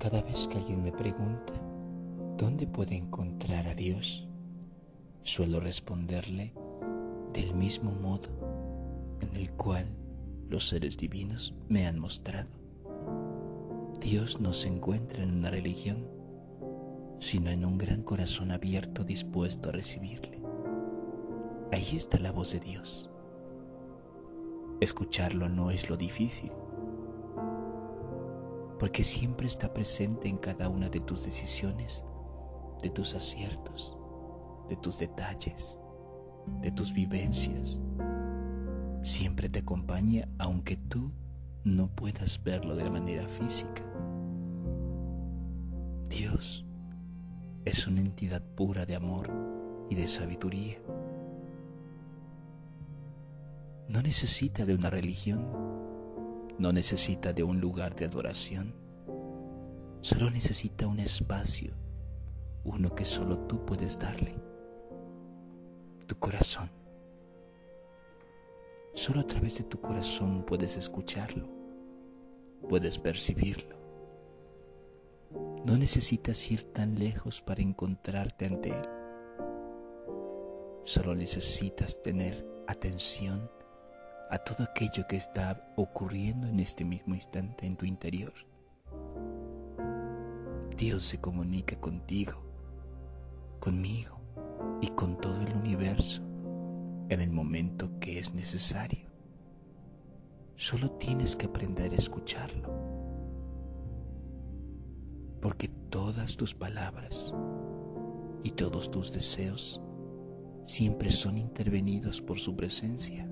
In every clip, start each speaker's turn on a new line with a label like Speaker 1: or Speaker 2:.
Speaker 1: Cada vez que alguien me pregunta dónde puede encontrar a Dios, suelo responderle del mismo modo en el cual los seres divinos me han mostrado. Dios no se encuentra en una religión, sino en un gran corazón abierto dispuesto a recibirle. Ahí está la voz de Dios. Escucharlo no es lo difícil, porque siempre está presente en cada una de tus decisiones, de tus aciertos, de tus detalles, de tus vivencias. Siempre te acompaña aunque tú no puedas verlo de la manera física. Dios es una entidad pura de amor y de sabiduría. No necesita de una religión no necesita de un lugar de adoración, solo necesita un espacio, uno que solo tú puedes darle, tu corazón. Solo a través de tu corazón puedes escucharlo, puedes percibirlo. No necesitas ir tan lejos para encontrarte ante Él. Solo necesitas tener atención a todo aquello que está ocurriendo en este mismo instante en tu interior. Dios se comunica contigo, conmigo y con todo el universo en el momento que es necesario. Solo tienes que aprender a escucharlo. Porque todas tus palabras y todos tus deseos siempre son intervenidos por su presencia.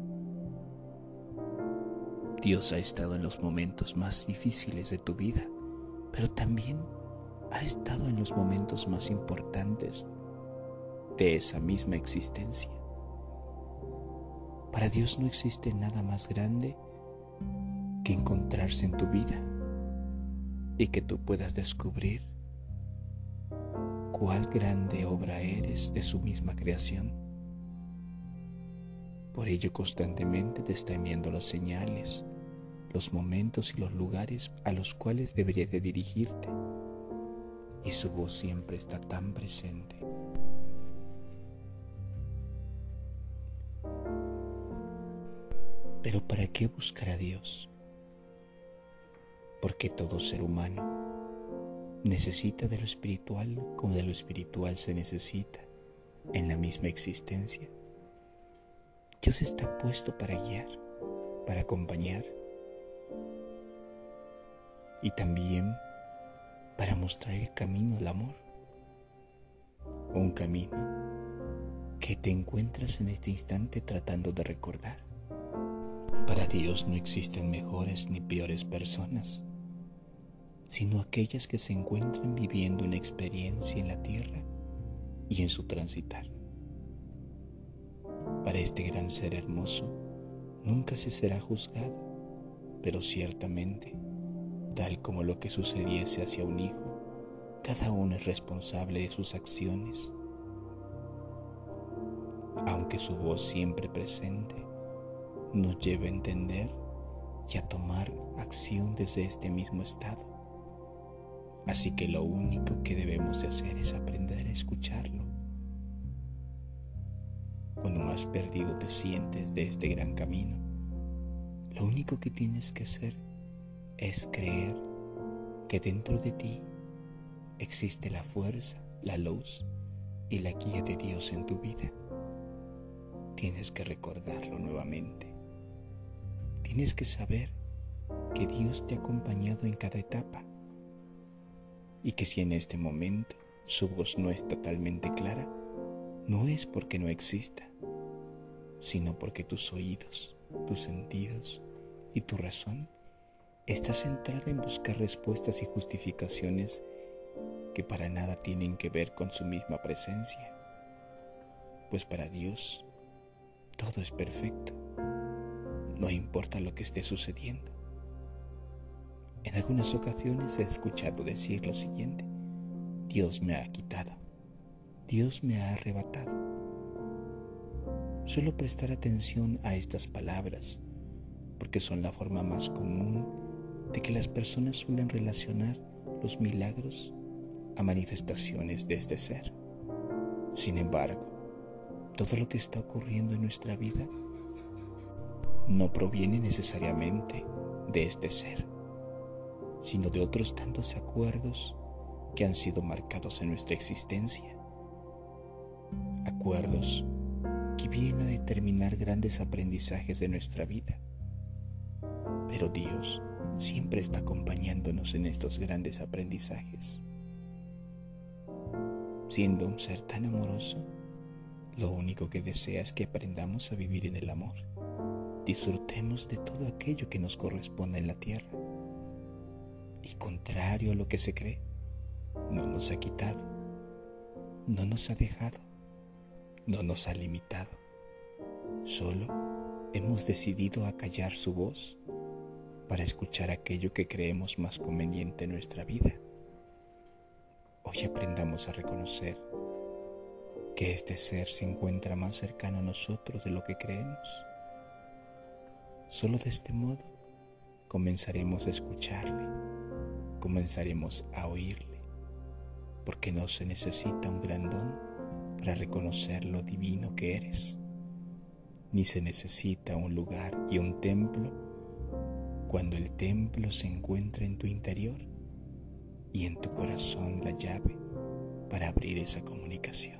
Speaker 1: Dios ha estado en los momentos más difíciles de tu vida, pero también ha estado en los momentos más importantes de esa misma existencia. Para Dios no existe nada más grande que encontrarse en tu vida y que tú puedas descubrir cuál grande obra eres de su misma creación. Por ello constantemente te está enviando las señales, los momentos y los lugares a los cuales deberías de dirigirte. Y su voz siempre está tan presente. Pero ¿para qué buscar a Dios? Porque todo ser humano necesita de lo espiritual como de lo espiritual se necesita en la misma existencia. Dios está puesto para guiar, para acompañar y también para mostrar el camino del amor. Un camino que te encuentras en este instante tratando de recordar. Para Dios no existen mejores ni peores personas, sino aquellas que se encuentran viviendo una experiencia en la tierra y en su transitar para este gran ser hermoso nunca se será juzgado, pero ciertamente, tal como lo que sucediese hacia un hijo, cada uno es responsable de sus acciones. Aunque su voz siempre presente nos lleve a entender y a tomar acción desde este mismo estado. Así que lo único que debemos de hacer es aprender a escucharlo cuando más perdido te sientes de este gran camino, lo único que tienes que hacer es creer que dentro de ti existe la fuerza, la luz y la guía de Dios en tu vida. Tienes que recordarlo nuevamente. Tienes que saber que Dios te ha acompañado en cada etapa y que si en este momento su voz no es totalmente clara, no es porque no exista, sino porque tus oídos, tus sentidos y tu razón está centrada en buscar respuestas y justificaciones que para nada tienen que ver con su misma presencia. Pues para Dios todo es perfecto, no importa lo que esté sucediendo. En algunas ocasiones he escuchado decir lo siguiente, Dios me ha quitado Dios me ha arrebatado. Suelo prestar atención a estas palabras porque son la forma más común de que las personas suelen relacionar los milagros a manifestaciones de este ser. Sin embargo, todo lo que está ocurriendo en nuestra vida no proviene necesariamente de este ser, sino de otros tantos acuerdos que han sido marcados en nuestra existencia. Acuerdos que vienen a determinar grandes aprendizajes de nuestra vida. Pero Dios siempre está acompañándonos en estos grandes aprendizajes. Siendo un ser tan amoroso, lo único que desea es que aprendamos a vivir en el amor. Disfrutemos de todo aquello que nos corresponde en la tierra. Y contrario a lo que se cree, no nos ha quitado, no nos ha dejado, no nos ha limitado. Solo hemos decidido acallar su voz para escuchar aquello que creemos más conveniente en nuestra vida. Hoy aprendamos a reconocer que este ser se encuentra más cercano a nosotros de lo que creemos. Solo de este modo comenzaremos a escucharle, comenzaremos a oírle, porque no se necesita un gran don para reconocer lo divino que eres, ni se necesita un lugar y un templo cuando el templo se encuentra en tu interior y en tu corazón la llave para abrir esa comunicación.